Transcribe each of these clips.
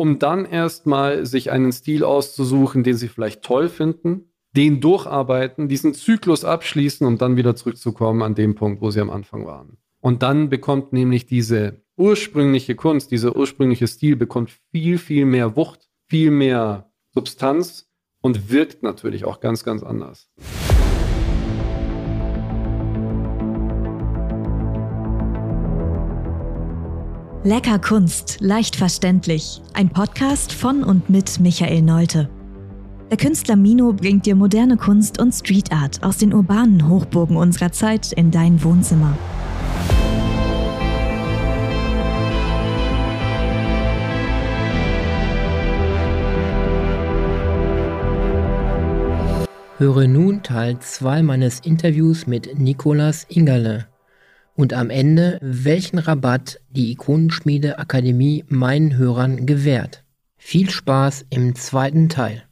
um dann erstmal sich einen Stil auszusuchen, den sie vielleicht toll finden, den durcharbeiten, diesen Zyklus abschließen und dann wieder zurückzukommen an dem Punkt, wo sie am Anfang waren. Und dann bekommt nämlich diese ursprüngliche Kunst, dieser ursprüngliche Stil bekommt viel, viel mehr Wucht, viel mehr Substanz und wirkt natürlich auch ganz, ganz anders. Lecker Kunst, leicht verständlich. Ein Podcast von und mit Michael Neute. Der Künstler Mino bringt dir moderne Kunst und Street Art aus den urbanen Hochburgen unserer Zeit in dein Wohnzimmer. Höre nun Teil 2 meines Interviews mit Nicolas Ingerle. Und am Ende, welchen Rabatt die Ikonenschmiede Akademie meinen Hörern gewährt. Viel Spaß im zweiten Teil.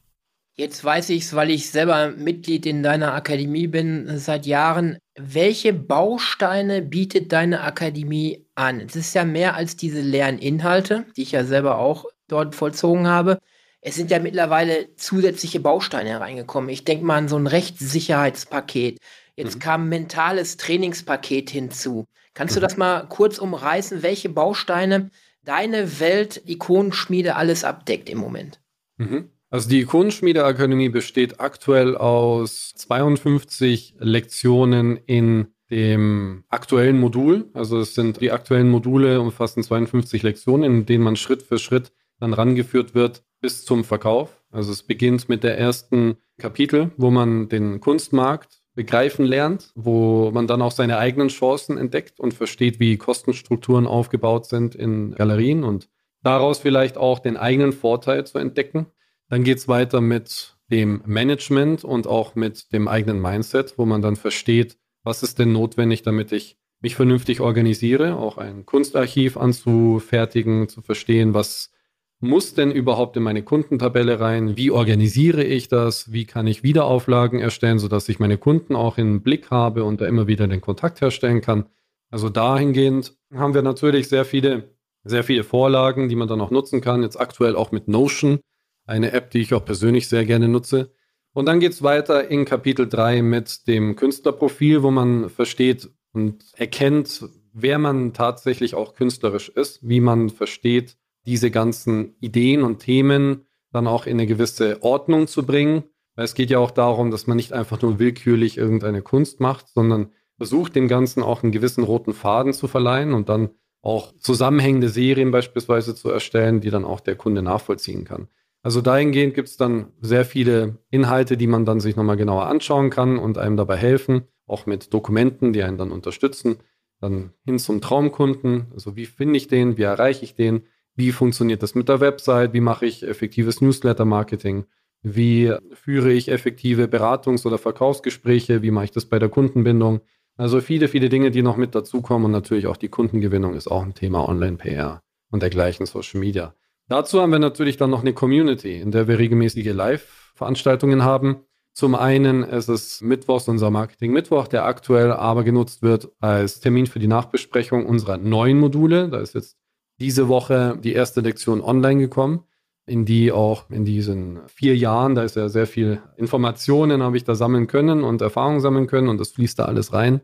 Jetzt weiß ich es, weil ich selber Mitglied in deiner Akademie bin seit Jahren. Welche Bausteine bietet deine Akademie an? Es ist ja mehr als diese leeren Inhalte, die ich ja selber auch dort vollzogen habe es sind ja mittlerweile zusätzliche Bausteine hereingekommen. Ich denke mal an so ein Rechtssicherheitspaket. Jetzt mhm. kam ein mentales Trainingspaket hinzu. Kannst mhm. du das mal kurz umreißen, welche Bausteine deine Welt-Ikonenschmiede alles abdeckt im Moment? Mhm. Also die Ikonenschmiede-Akademie besteht aktuell aus 52 Lektionen in dem aktuellen Modul. Also es sind die aktuellen Module umfassen 52 Lektionen, in denen man Schritt für Schritt dann rangeführt wird bis zum Verkauf. Also es beginnt mit der ersten Kapitel, wo man den Kunstmarkt begreifen lernt, wo man dann auch seine eigenen Chancen entdeckt und versteht, wie Kostenstrukturen aufgebaut sind in Galerien und daraus vielleicht auch den eigenen Vorteil zu entdecken. Dann geht es weiter mit dem Management und auch mit dem eigenen Mindset, wo man dann versteht, was ist denn notwendig, damit ich mich vernünftig organisiere, auch ein Kunstarchiv anzufertigen, zu verstehen, was muss denn überhaupt in meine Kundentabelle rein? Wie organisiere ich das? Wie kann ich Wiederauflagen erstellen, sodass ich meine Kunden auch im Blick habe und da immer wieder den Kontakt herstellen kann? Also dahingehend haben wir natürlich sehr viele, sehr viele Vorlagen, die man dann auch nutzen kann. Jetzt aktuell auch mit Notion, eine App, die ich auch persönlich sehr gerne nutze. Und dann geht es weiter in Kapitel 3 mit dem Künstlerprofil, wo man versteht und erkennt, wer man tatsächlich auch künstlerisch ist, wie man versteht, diese ganzen Ideen und Themen dann auch in eine gewisse Ordnung zu bringen. Weil es geht ja auch darum, dass man nicht einfach nur willkürlich irgendeine Kunst macht, sondern versucht dem Ganzen auch einen gewissen roten Faden zu verleihen und dann auch zusammenhängende Serien beispielsweise zu erstellen, die dann auch der Kunde nachvollziehen kann. Also dahingehend gibt es dann sehr viele Inhalte, die man dann sich nochmal genauer anschauen kann und einem dabei helfen, auch mit Dokumenten, die einen dann unterstützen. Dann hin zum Traumkunden, also wie finde ich den, wie erreiche ich den, wie funktioniert das mit der Website? Wie mache ich effektives Newsletter-Marketing? Wie führe ich effektive Beratungs- oder Verkaufsgespräche? Wie mache ich das bei der Kundenbindung? Also viele, viele Dinge, die noch mit dazukommen und natürlich auch die Kundengewinnung ist auch ein Thema Online-PR und dergleichen Social Media. Dazu haben wir natürlich dann noch eine Community, in der wir regelmäßige Live-Veranstaltungen haben. Zum einen ist es Mittwochs unser Marketing Mittwoch, der aktuell aber genutzt wird als Termin für die Nachbesprechung unserer neuen Module. Da ist jetzt diese Woche die erste Lektion online gekommen, in die auch in diesen vier Jahren, da ist ja sehr viel Informationen, habe ich da sammeln können und Erfahrungen sammeln können und das fließt da alles rein.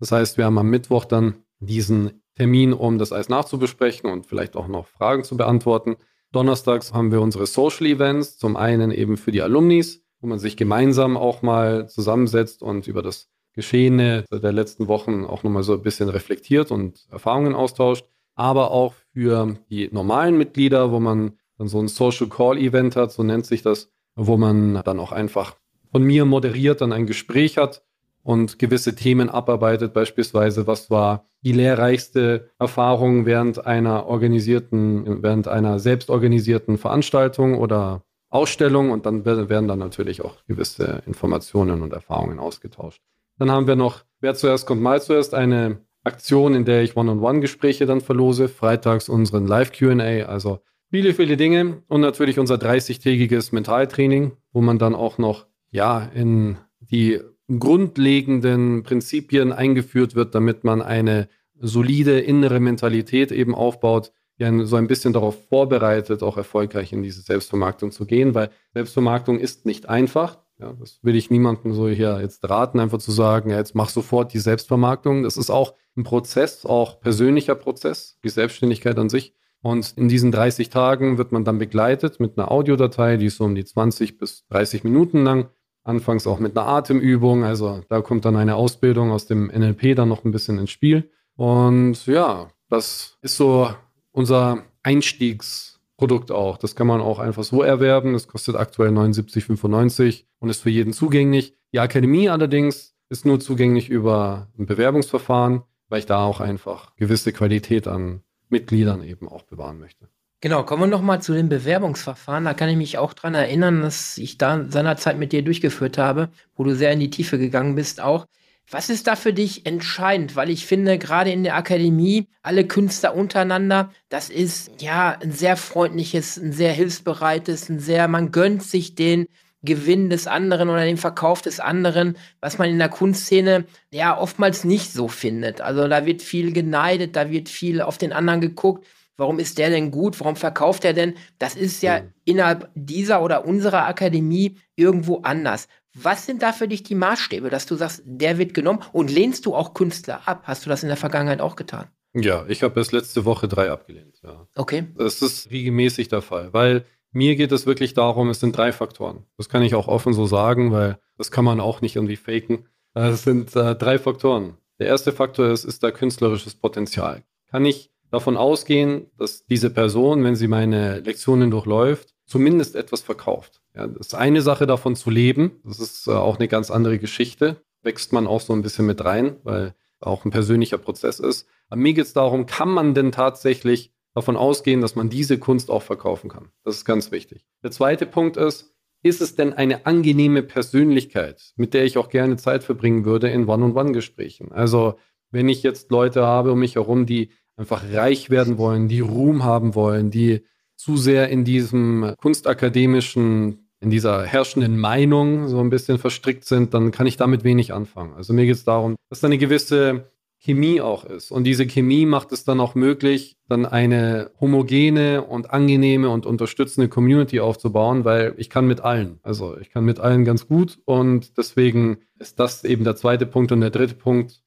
Das heißt, wir haben am Mittwoch dann diesen Termin, um das alles nachzubesprechen und vielleicht auch noch Fragen zu beantworten. Donnerstags haben wir unsere Social Events, zum einen eben für die Alumnis, wo man sich gemeinsam auch mal zusammensetzt und über das Geschehene der letzten Wochen auch nochmal so ein bisschen reflektiert und Erfahrungen austauscht aber auch für die normalen Mitglieder, wo man dann so ein Social Call Event hat, so nennt sich das, wo man dann auch einfach von mir moderiert dann ein Gespräch hat und gewisse Themen abarbeitet, beispielsweise was war die lehrreichste Erfahrung während einer organisierten, während einer selbstorganisierten Veranstaltung oder Ausstellung und dann werden dann natürlich auch gewisse Informationen und Erfahrungen ausgetauscht. Dann haben wir noch, wer zuerst kommt, mal zuerst eine Aktion, in der ich One-on-One-Gespräche dann verlose. Freitags unseren Live-QA, also viele, viele Dinge. Und natürlich unser 30-tägiges Mentaltraining, wo man dann auch noch, ja, in die grundlegenden Prinzipien eingeführt wird, damit man eine solide innere Mentalität eben aufbaut, die so ein bisschen darauf vorbereitet, auch erfolgreich in diese Selbstvermarktung zu gehen, weil Selbstvermarktung ist nicht einfach. Ja, das will ich niemandem so hier jetzt raten, einfach zu sagen, ja, jetzt mach sofort die Selbstvermarktung. Das ist auch ein Prozess, auch persönlicher Prozess, die Selbstständigkeit an sich. Und in diesen 30 Tagen wird man dann begleitet mit einer Audiodatei, die ist so um die 20 bis 30 Minuten lang. Anfangs auch mit einer Atemübung. Also da kommt dann eine Ausbildung aus dem NLP dann noch ein bisschen ins Spiel. Und ja, das ist so unser Einstiegsprodukt auch. Das kann man auch einfach so erwerben. Das kostet aktuell 79,95 und ist für jeden zugänglich. Die Akademie allerdings ist nur zugänglich über ein Bewerbungsverfahren, weil ich da auch einfach gewisse Qualität an Mitgliedern eben auch bewahren möchte. Genau, kommen wir nochmal zu dem Bewerbungsverfahren. Da kann ich mich auch dran erinnern, dass ich da seinerzeit mit dir durchgeführt habe, wo du sehr in die Tiefe gegangen bist auch. Was ist da für dich entscheidend? Weil ich finde, gerade in der Akademie, alle Künstler untereinander, das ist ja ein sehr freundliches, ein sehr hilfsbereites, ein sehr, man gönnt sich den Gewinn des anderen oder den Verkauf des anderen, was man in der Kunstszene ja oftmals nicht so findet. Also da wird viel geneidet, da wird viel auf den anderen geguckt. Warum ist der denn gut? Warum verkauft er denn? Das ist ja mhm. innerhalb dieser oder unserer Akademie irgendwo anders. Was sind da für dich die Maßstäbe, dass du sagst, der wird genommen und lehnst du auch Künstler ab? Hast du das in der Vergangenheit auch getan? Ja, ich habe erst letzte Woche drei abgelehnt. Ja. Okay. Das ist regelmäßig der Fall, weil mir geht es wirklich darum, es sind drei Faktoren. Das kann ich auch offen so sagen, weil das kann man auch nicht irgendwie faken. Es sind äh, drei Faktoren. Der erste Faktor ist, ist da künstlerisches Potenzial. Kann ich davon ausgehen, dass diese Person, wenn sie meine Lektionen durchläuft, zumindest etwas verkauft. Ja, das ist eine Sache davon zu leben. Das ist äh, auch eine ganz andere Geschichte. Wächst man auch so ein bisschen mit rein, weil auch ein persönlicher Prozess ist. Aber mir geht es darum, kann man denn tatsächlich davon ausgehen, dass man diese Kunst auch verkaufen kann? Das ist ganz wichtig. Der zweite Punkt ist, ist es denn eine angenehme Persönlichkeit, mit der ich auch gerne Zeit verbringen würde in One-on-One-Gesprächen? Also, wenn ich jetzt Leute habe um mich herum, die einfach reich werden wollen, die Ruhm haben wollen, die zu sehr in diesem kunstakademischen, in dieser herrschenden Meinung so ein bisschen verstrickt sind, dann kann ich damit wenig anfangen. Also mir geht es darum, dass da eine gewisse Chemie auch ist. Und diese Chemie macht es dann auch möglich, dann eine homogene und angenehme und unterstützende Community aufzubauen, weil ich kann mit allen. Also ich kann mit allen ganz gut und deswegen ist das eben der zweite Punkt. Und der dritte Punkt,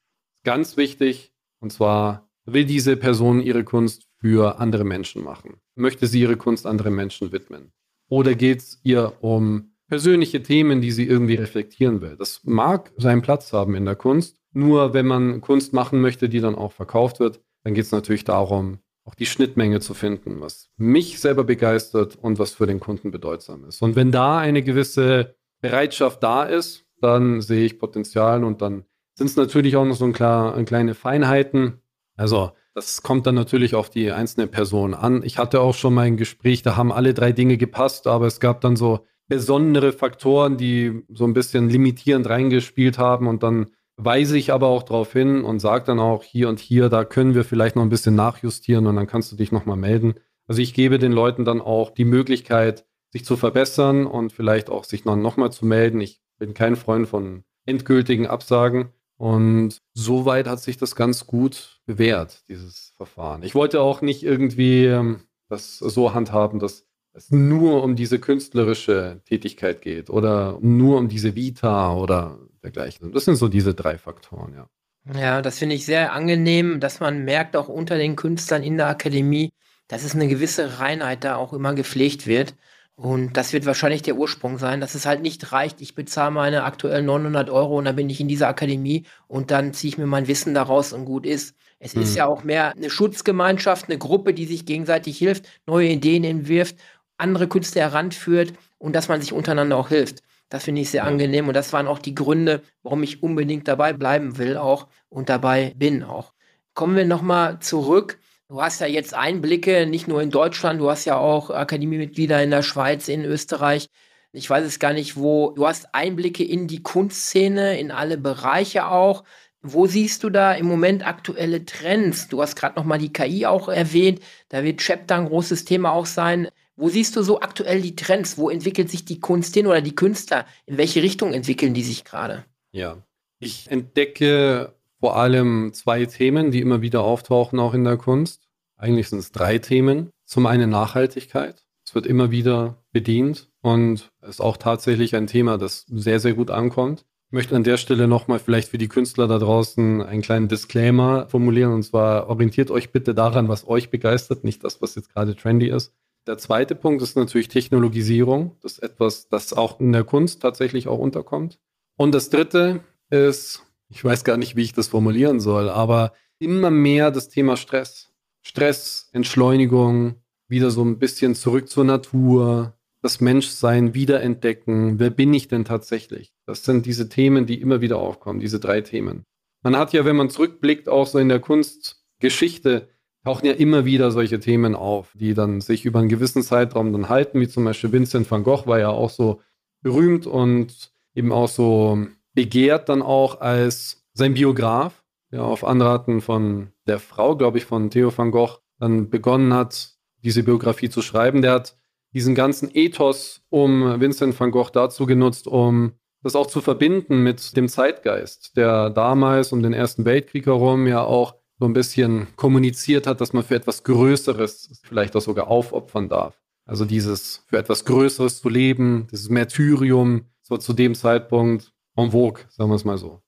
ganz wichtig, und zwar will diese Person ihre Kunst für andere Menschen machen? Möchte sie ihre Kunst anderen Menschen widmen? Oder geht es ihr um persönliche Themen, die sie irgendwie reflektieren will? Das mag seinen Platz haben in der Kunst. Nur wenn man Kunst machen möchte, die dann auch verkauft wird, dann geht es natürlich darum, auch die Schnittmenge zu finden, was mich selber begeistert und was für den Kunden bedeutsam ist. Und wenn da eine gewisse Bereitschaft da ist, dann sehe ich Potenzial und dann sind es natürlich auch noch so ein klar, kleine Feinheiten, also das kommt dann natürlich auf die einzelne Person an. Ich hatte auch schon mal ein Gespräch, da haben alle drei Dinge gepasst, aber es gab dann so besondere Faktoren, die so ein bisschen limitierend reingespielt haben und dann weise ich aber auch darauf hin und sage dann auch hier und hier, da können wir vielleicht noch ein bisschen nachjustieren und dann kannst du dich nochmal melden. Also ich gebe den Leuten dann auch die Möglichkeit, sich zu verbessern und vielleicht auch sich noch, noch mal zu melden. Ich bin kein Freund von endgültigen Absagen. Und soweit hat sich das ganz gut bewährt, dieses Verfahren. Ich wollte auch nicht irgendwie ähm, das so handhaben, dass es nur um diese künstlerische Tätigkeit geht oder nur um diese Vita oder dergleichen. Das sind so diese drei Faktoren, ja. Ja, das finde ich sehr angenehm, dass man merkt auch unter den Künstlern in der Akademie, dass es eine gewisse Reinheit da auch immer gepflegt wird. Und das wird wahrscheinlich der Ursprung sein, dass es halt nicht reicht, ich bezahle meine aktuellen 900 Euro und dann bin ich in dieser Akademie und dann ziehe ich mir mein Wissen daraus und gut ist. Es mhm. ist ja auch mehr eine Schutzgemeinschaft, eine Gruppe, die sich gegenseitig hilft, neue Ideen entwirft, andere Künstler heranführt und dass man sich untereinander auch hilft. Das finde ich sehr angenehm und das waren auch die Gründe, warum ich unbedingt dabei bleiben will auch und dabei bin auch. Kommen wir nochmal zurück Du hast ja jetzt Einblicke, nicht nur in Deutschland, du hast ja auch Akademiemitglieder in der Schweiz, in Österreich. Ich weiß es gar nicht, wo. Du hast Einblicke in die Kunstszene, in alle Bereiche auch. Wo siehst du da im Moment aktuelle Trends? Du hast gerade noch mal die KI auch erwähnt. Da wird Chapter ein großes Thema auch sein. Wo siehst du so aktuell die Trends? Wo entwickelt sich die Kunst hin oder die Künstler? In welche Richtung entwickeln die sich gerade? Ja, ich entdecke vor allem zwei Themen, die immer wieder auftauchen, auch in der Kunst. Eigentlich sind es drei Themen. Zum einen Nachhaltigkeit. Es wird immer wieder bedient und ist auch tatsächlich ein Thema, das sehr, sehr gut ankommt. Ich möchte an der Stelle nochmal vielleicht für die Künstler da draußen einen kleinen Disclaimer formulieren. Und zwar orientiert euch bitte daran, was euch begeistert, nicht das, was jetzt gerade trendy ist. Der zweite Punkt ist natürlich Technologisierung. Das ist etwas, das auch in der Kunst tatsächlich auch unterkommt. Und das dritte ist, ich weiß gar nicht, wie ich das formulieren soll, aber immer mehr das Thema Stress. Stress, Entschleunigung, wieder so ein bisschen zurück zur Natur, das Menschsein wiederentdecken. Wer bin ich denn tatsächlich? Das sind diese Themen, die immer wieder aufkommen, diese drei Themen. Man hat ja, wenn man zurückblickt, auch so in der Kunstgeschichte, tauchen ja immer wieder solche Themen auf, die dann sich über einen gewissen Zeitraum dann halten, wie zum Beispiel Vincent van Gogh war ja auch so berühmt und eben auch so begehrt dann auch als sein Biograf, der auf Anraten von der Frau, glaube ich, von Theo van Gogh dann begonnen hat, diese Biografie zu schreiben. Der hat diesen ganzen Ethos um Vincent van Gogh dazu genutzt, um das auch zu verbinden mit dem Zeitgeist, der damals um den Ersten Weltkrieg herum ja auch so ein bisschen kommuniziert hat, dass man für etwas Größeres vielleicht auch sogar aufopfern darf. Also dieses für etwas Größeres zu leben, dieses Märtyrium, so zu dem Zeitpunkt en vogue, sagen wir es mal so.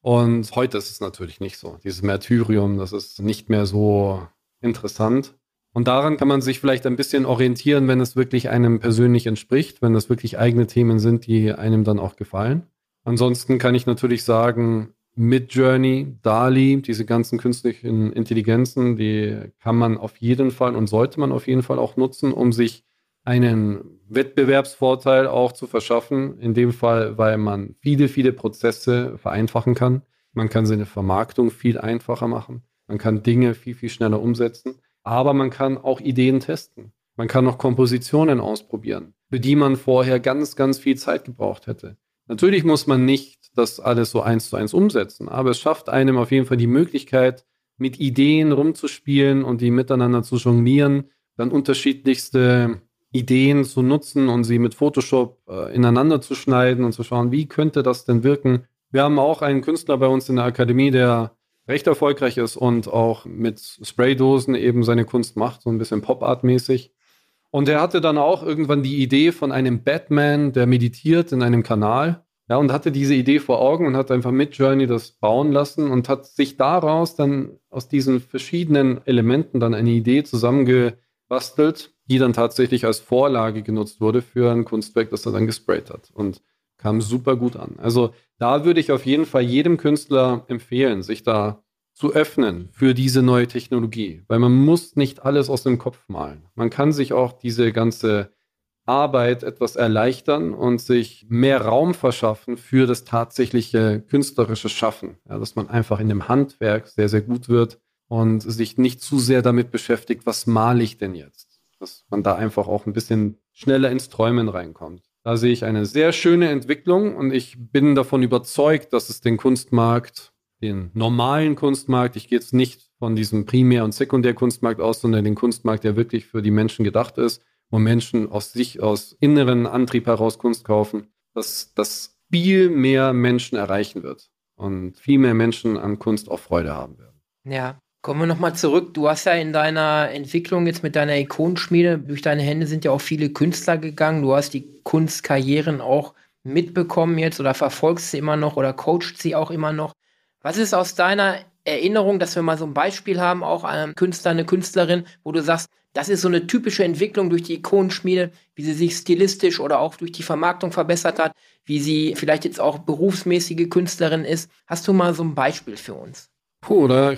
Und heute ist es natürlich nicht so. Dieses Märtyrium, das ist nicht mehr so interessant. Und daran kann man sich vielleicht ein bisschen orientieren, wenn es wirklich einem persönlich entspricht, wenn das wirklich eigene Themen sind, die einem dann auch gefallen. Ansonsten kann ich natürlich sagen, Midjourney, DALI, diese ganzen künstlichen Intelligenzen, die kann man auf jeden Fall und sollte man auf jeden Fall auch nutzen, um sich einen Wettbewerbsvorteil auch zu verschaffen. In dem Fall, weil man viele, viele Prozesse vereinfachen kann. Man kann seine Vermarktung viel einfacher machen. Man kann Dinge viel, viel schneller umsetzen. Aber man kann auch Ideen testen. Man kann auch Kompositionen ausprobieren, für die man vorher ganz, ganz viel Zeit gebraucht hätte. Natürlich muss man nicht das alles so eins zu eins umsetzen, aber es schafft einem auf jeden Fall die Möglichkeit, mit Ideen rumzuspielen und die miteinander zu jonglieren, dann unterschiedlichste Ideen zu nutzen und sie mit Photoshop äh, ineinander zu schneiden und zu schauen, wie könnte das denn wirken. Wir haben auch einen Künstler bei uns in der Akademie, der recht erfolgreich ist und auch mit Spraydosen eben seine Kunst macht, so ein bisschen Pop-Art-mäßig. Und er hatte dann auch irgendwann die Idee von einem Batman, der meditiert in einem Kanal. Ja, und hatte diese Idee vor Augen und hat einfach mit Journey das bauen lassen und hat sich daraus dann aus diesen verschiedenen Elementen dann eine Idee zusammengebastelt, die dann tatsächlich als Vorlage genutzt wurde für ein Kunstwerk, das er dann gesprayt hat. Und kam super gut an. Also da würde ich auf jeden Fall jedem Künstler empfehlen, sich da zu öffnen für diese neue Technologie, weil man muss nicht alles aus dem Kopf malen. Man kann sich auch diese ganze Arbeit etwas erleichtern und sich mehr Raum verschaffen für das tatsächliche künstlerische Schaffen. Ja, dass man einfach in dem Handwerk sehr, sehr gut wird und sich nicht zu sehr damit beschäftigt, was male ich denn jetzt? Dass man da einfach auch ein bisschen schneller ins Träumen reinkommt. Da sehe ich eine sehr schöne Entwicklung und ich bin davon überzeugt, dass es den Kunstmarkt, den normalen Kunstmarkt, ich gehe jetzt nicht von diesem Primär- und Sekundärkunstmarkt aus, sondern den Kunstmarkt, der wirklich für die Menschen gedacht ist, wo Menschen aus sich, aus inneren Antrieb heraus Kunst kaufen, dass das viel mehr Menschen erreichen wird und viel mehr Menschen an Kunst auch Freude haben werden. Ja, Kommen wir nochmal zurück. Du hast ja in deiner Entwicklung jetzt mit deiner Ikonenschmiede, durch deine Hände sind ja auch viele Künstler gegangen. Du hast die Kunstkarrieren auch mitbekommen jetzt oder verfolgst sie immer noch oder coachst sie auch immer noch. Was ist aus deiner Erinnerung, dass wir mal so ein Beispiel haben, auch einem Künstler, eine Künstlerin, wo du sagst, das ist so eine typische Entwicklung durch die Ikonenschmiede, wie sie sich stilistisch oder auch durch die Vermarktung verbessert hat, wie sie vielleicht jetzt auch berufsmäßige Künstlerin ist. Hast du mal so ein Beispiel für uns? Puh, da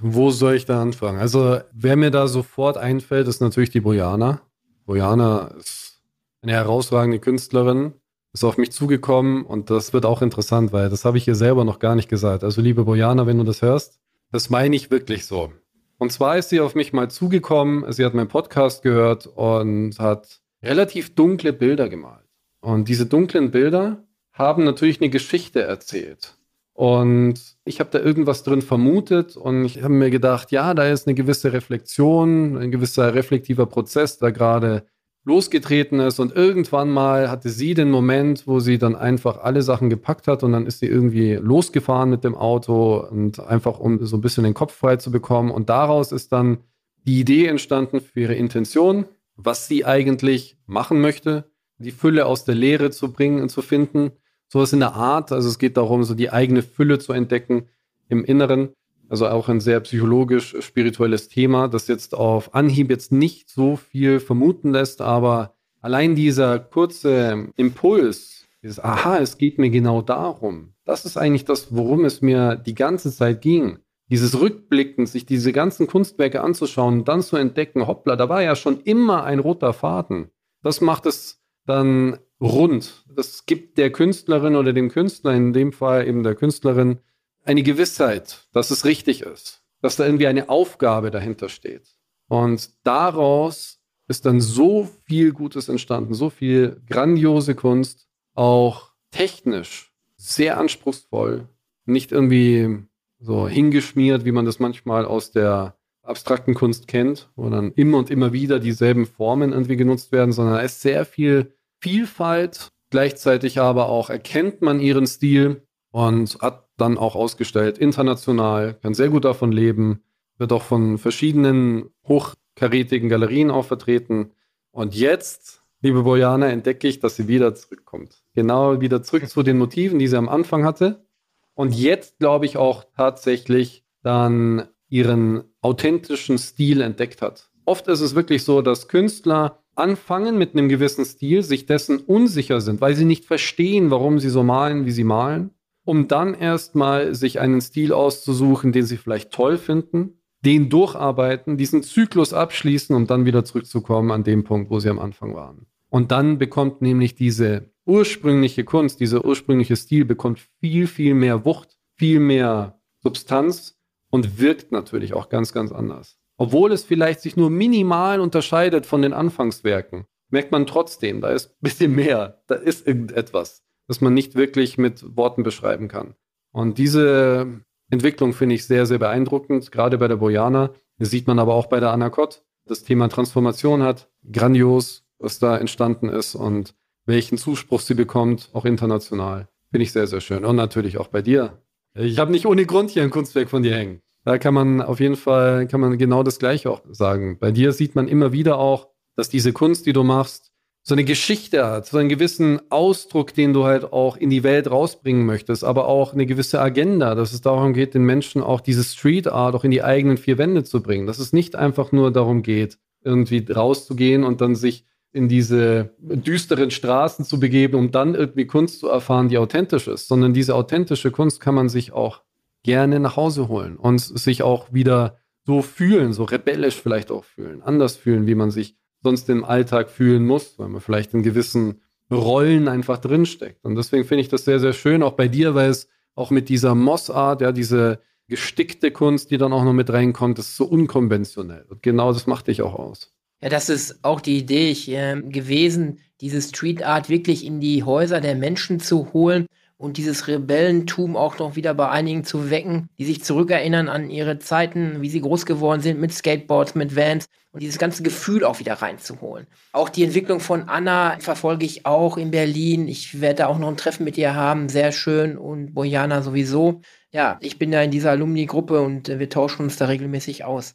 wo soll ich da anfangen? Also, wer mir da sofort einfällt, ist natürlich die Bojana. Bojana ist eine herausragende Künstlerin, ist auf mich zugekommen und das wird auch interessant, weil das habe ich ihr selber noch gar nicht gesagt. Also, liebe Bojana, wenn du das hörst, das meine ich wirklich so. Und zwar ist sie auf mich mal zugekommen, sie hat meinen Podcast gehört und hat relativ dunkle Bilder gemalt. Und diese dunklen Bilder haben natürlich eine Geschichte erzählt. Und ich habe da irgendwas drin vermutet und ich habe mir gedacht, ja, da ist eine gewisse Reflexion, ein gewisser reflektiver Prozess, der gerade losgetreten ist. Und irgendwann mal hatte sie den Moment, wo sie dann einfach alle Sachen gepackt hat und dann ist sie irgendwie losgefahren mit dem Auto und einfach um so ein bisschen den Kopf frei zu bekommen. Und daraus ist dann die Idee entstanden für ihre Intention, was sie eigentlich machen möchte, die Fülle aus der Lehre zu bringen und zu finden. Sowas in der Art. Also es geht darum, so die eigene Fülle zu entdecken im Inneren. Also auch ein sehr psychologisch-spirituelles Thema, das jetzt auf Anhieb jetzt nicht so viel vermuten lässt, aber allein dieser kurze Impuls, dieses Aha, es geht mir genau darum, das ist eigentlich das, worum es mir die ganze Zeit ging. Dieses Rückblicken, sich diese ganzen Kunstwerke anzuschauen und dann zu entdecken, hoppla, da war ja schon immer ein roter Faden. Das macht es dann rund. Das gibt der Künstlerin oder dem Künstler, in dem Fall eben der Künstlerin, eine Gewissheit, dass es richtig ist, dass da irgendwie eine Aufgabe dahinter steht. Und daraus ist dann so viel Gutes entstanden, so viel grandiose Kunst, auch technisch sehr anspruchsvoll, nicht irgendwie so hingeschmiert, wie man das manchmal aus der abstrakten Kunst kennt, wo dann immer und immer wieder dieselben Formen irgendwie genutzt werden, sondern es ist sehr viel Vielfalt. Gleichzeitig aber auch erkennt man ihren Stil und hat dann auch ausgestellt international, kann sehr gut davon leben, wird auch von verschiedenen hochkarätigen Galerien auch vertreten. Und jetzt, liebe Bojana, entdecke ich, dass sie wieder zurückkommt. Genau wieder zurück zu den Motiven, die sie am Anfang hatte. Und jetzt, glaube ich, auch tatsächlich dann ihren authentischen Stil entdeckt hat. Oft ist es wirklich so, dass Künstler anfangen mit einem gewissen Stil, sich dessen unsicher sind, weil sie nicht verstehen, warum sie so malen, wie sie malen, um dann erstmal sich einen Stil auszusuchen, den sie vielleicht toll finden, den durcharbeiten, diesen Zyklus abschließen, um dann wieder zurückzukommen an dem Punkt, wo sie am Anfang waren. Und dann bekommt nämlich diese ursprüngliche Kunst, dieser ursprüngliche Stil bekommt viel, viel mehr Wucht, viel mehr Substanz und wirkt natürlich auch ganz, ganz anders. Obwohl es vielleicht sich nur minimal unterscheidet von den Anfangswerken, merkt man trotzdem, da ist ein bisschen mehr, da ist irgendetwas, das man nicht wirklich mit Worten beschreiben kann. Und diese Entwicklung finde ich sehr, sehr beeindruckend, gerade bei der Bojana. Das sieht man aber auch bei der Anakot. Das Thema Transformation hat grandios, was da entstanden ist und welchen Zuspruch sie bekommt, auch international. Finde ich sehr, sehr schön. Und natürlich auch bei dir. Ich habe nicht ohne Grund hier ein Kunstwerk von dir hängen. Da kann man auf jeden Fall, kann man genau das Gleiche auch sagen. Bei dir sieht man immer wieder auch, dass diese Kunst, die du machst, so eine Geschichte hat, so einen gewissen Ausdruck, den du halt auch in die Welt rausbringen möchtest, aber auch eine gewisse Agenda, dass es darum geht, den Menschen auch diese Street Art auch in die eigenen vier Wände zu bringen. Dass es nicht einfach nur darum geht, irgendwie rauszugehen und dann sich in diese düsteren Straßen zu begeben, um dann irgendwie Kunst zu erfahren, die authentisch ist, sondern diese authentische Kunst kann man sich auch gerne nach Hause holen und sich auch wieder so fühlen, so rebellisch vielleicht auch fühlen, anders fühlen, wie man sich sonst im Alltag fühlen muss, weil man vielleicht in gewissen Rollen einfach drinsteckt. Und deswegen finde ich das sehr, sehr schön, auch bei dir, weil es auch mit dieser Mossart, ja, diese gestickte Kunst, die dann auch noch mit reinkommt, ist so unkonventionell. Und genau das macht dich auch aus. Ja, das ist auch die Idee äh, gewesen, diese Street Art wirklich in die Häuser der Menschen zu holen und dieses Rebellentum auch noch wieder bei einigen zu wecken, die sich zurückerinnern an ihre Zeiten, wie sie groß geworden sind mit Skateboards, mit Vans und dieses ganze Gefühl auch wieder reinzuholen. Auch die Entwicklung von Anna verfolge ich auch in Berlin. Ich werde da auch noch ein Treffen mit ihr haben, sehr schön und Bojana sowieso. Ja, ich bin da in dieser Alumni-Gruppe und wir tauschen uns da regelmäßig aus.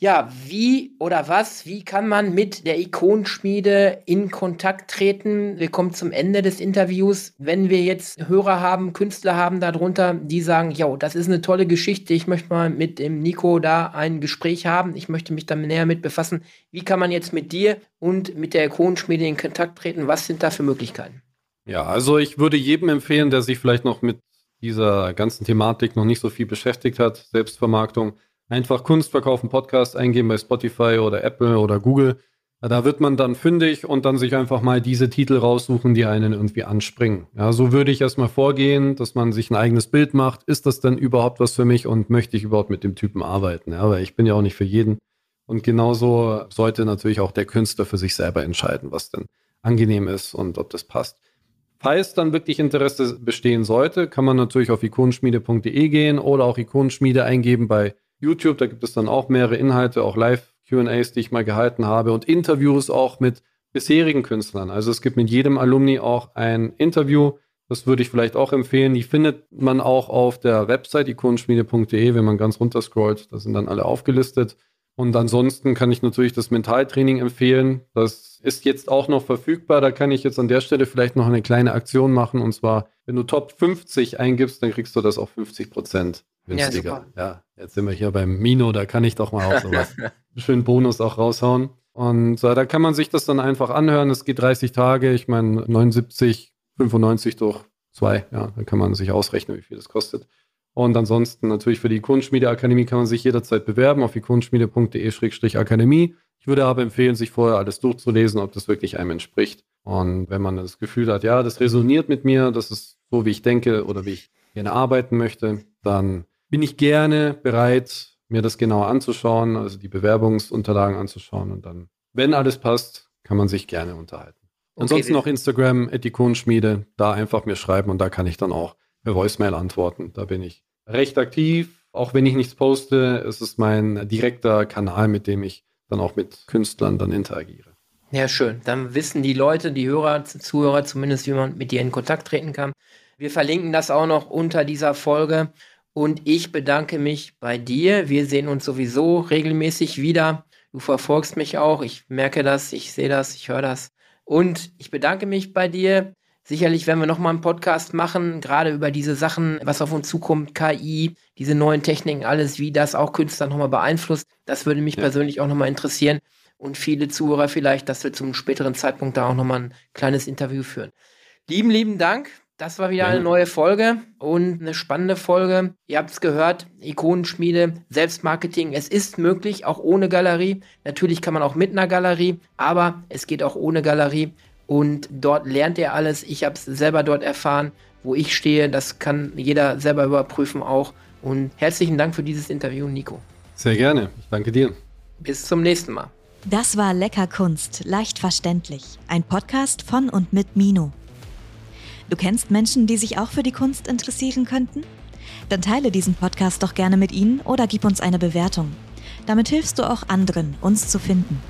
Ja, wie oder was, wie kann man mit der Ikonenschmiede in Kontakt treten? Wir kommen zum Ende des Interviews. Wenn wir jetzt Hörer haben, Künstler haben darunter, die sagen, ja, das ist eine tolle Geschichte, ich möchte mal mit dem Nico da ein Gespräch haben, ich möchte mich da näher mit befassen. Wie kann man jetzt mit dir und mit der Ikonenschmiede in Kontakt treten? Was sind da für Möglichkeiten? Ja, also ich würde jedem empfehlen, der sich vielleicht noch mit dieser ganzen Thematik noch nicht so viel beschäftigt hat, Selbstvermarktung, Einfach Kunst verkaufen Podcast eingeben bei Spotify oder Apple oder Google. Da wird man dann fündig und dann sich einfach mal diese Titel raussuchen, die einen irgendwie anspringen. Ja, so würde ich erstmal vorgehen, dass man sich ein eigenes Bild macht. Ist das denn überhaupt was für mich und möchte ich überhaupt mit dem Typen arbeiten? Ja, weil ich bin ja auch nicht für jeden. Und genauso sollte natürlich auch der Künstler für sich selber entscheiden, was denn angenehm ist und ob das passt. Falls dann wirklich Interesse bestehen sollte, kann man natürlich auf ikonenschmiede.de gehen oder auch Ikonenschmiede eingeben bei YouTube. Da gibt es dann auch mehrere Inhalte, auch Live-QAs, die ich mal gehalten habe und Interviews auch mit bisherigen Künstlern. Also es gibt mit jedem Alumni auch ein Interview. Das würde ich vielleicht auch empfehlen. Die findet man auch auf der Website ikonenschmiede.de, wenn man ganz runter scrollt. Da sind dann alle aufgelistet. Und ansonsten kann ich natürlich das Mentaltraining empfehlen. Das ist jetzt auch noch verfügbar. Da kann ich jetzt an der Stelle vielleicht noch eine kleine Aktion machen. Und zwar, wenn du Top 50 eingibst, dann kriegst du das auch 50 Prozent günstiger. Ja, ja, jetzt sind wir hier beim Mino, da kann ich doch mal auch sowas. schönen Bonus auch raushauen. Und äh, da kann man sich das dann einfach anhören. Es geht 30 Tage. Ich meine, 79, 95 durch zwei. Ja, dann kann man sich ausrechnen, wie viel das kostet. Und ansonsten natürlich für die Kunstschmiedeakademie kann man sich jederzeit bewerben auf ikonschmiede.de-akademie. Ich würde aber empfehlen, sich vorher alles durchzulesen, ob das wirklich einem entspricht. Und wenn man das Gefühl hat, ja, das resoniert mit mir, das ist so, wie ich denke oder wie ich gerne arbeiten möchte, dann bin ich gerne bereit, mir das genauer anzuschauen, also die Bewerbungsunterlagen anzuschauen und dann, wenn alles passt, kann man sich gerne unterhalten. Okay, Ansonsten noch Instagram, Etikonschmiede, da einfach mir schreiben und da kann ich dann auch per Voicemail antworten. Da bin ich recht aktiv. Auch wenn ich nichts poste, ist es mein direkter Kanal, mit dem ich dann auch mit Künstlern dann interagiere. Ja, schön. Dann wissen die Leute, die Hörer, Zuhörer zumindest, wie man mit dir in Kontakt treten kann. Wir verlinken das auch noch unter dieser Folge. Und ich bedanke mich bei dir. Wir sehen uns sowieso regelmäßig wieder. Du verfolgst mich auch. Ich merke das, ich sehe das, ich höre das. Und ich bedanke mich bei dir. Sicherlich werden wir nochmal einen Podcast machen, gerade über diese Sachen, was auf uns zukommt, KI, diese neuen Techniken, alles, wie das auch Künstler nochmal beeinflusst. Das würde mich ja. persönlich auch nochmal interessieren und viele Zuhörer vielleicht, dass wir zum späteren Zeitpunkt da auch nochmal ein kleines Interview führen. Lieben, lieben Dank. Das war wieder ja. eine neue Folge und eine spannende Folge. Ihr habt es gehört, Ikonenschmiede, Selbstmarketing. Es ist möglich, auch ohne Galerie. Natürlich kann man auch mit einer Galerie, aber es geht auch ohne Galerie und dort lernt er alles. Ich habe es selber dort erfahren, wo ich stehe. Das kann jeder selber überprüfen auch. Und herzlichen Dank für dieses Interview, Nico. Sehr gerne. Ich danke dir. Bis zum nächsten Mal. Das war Lecker Kunst, leicht verständlich. Ein Podcast von und mit Mino. Du kennst Menschen, die sich auch für die Kunst interessieren könnten? Dann teile diesen Podcast doch gerne mit ihnen oder gib uns eine Bewertung. Damit hilfst du auch anderen, uns zu finden.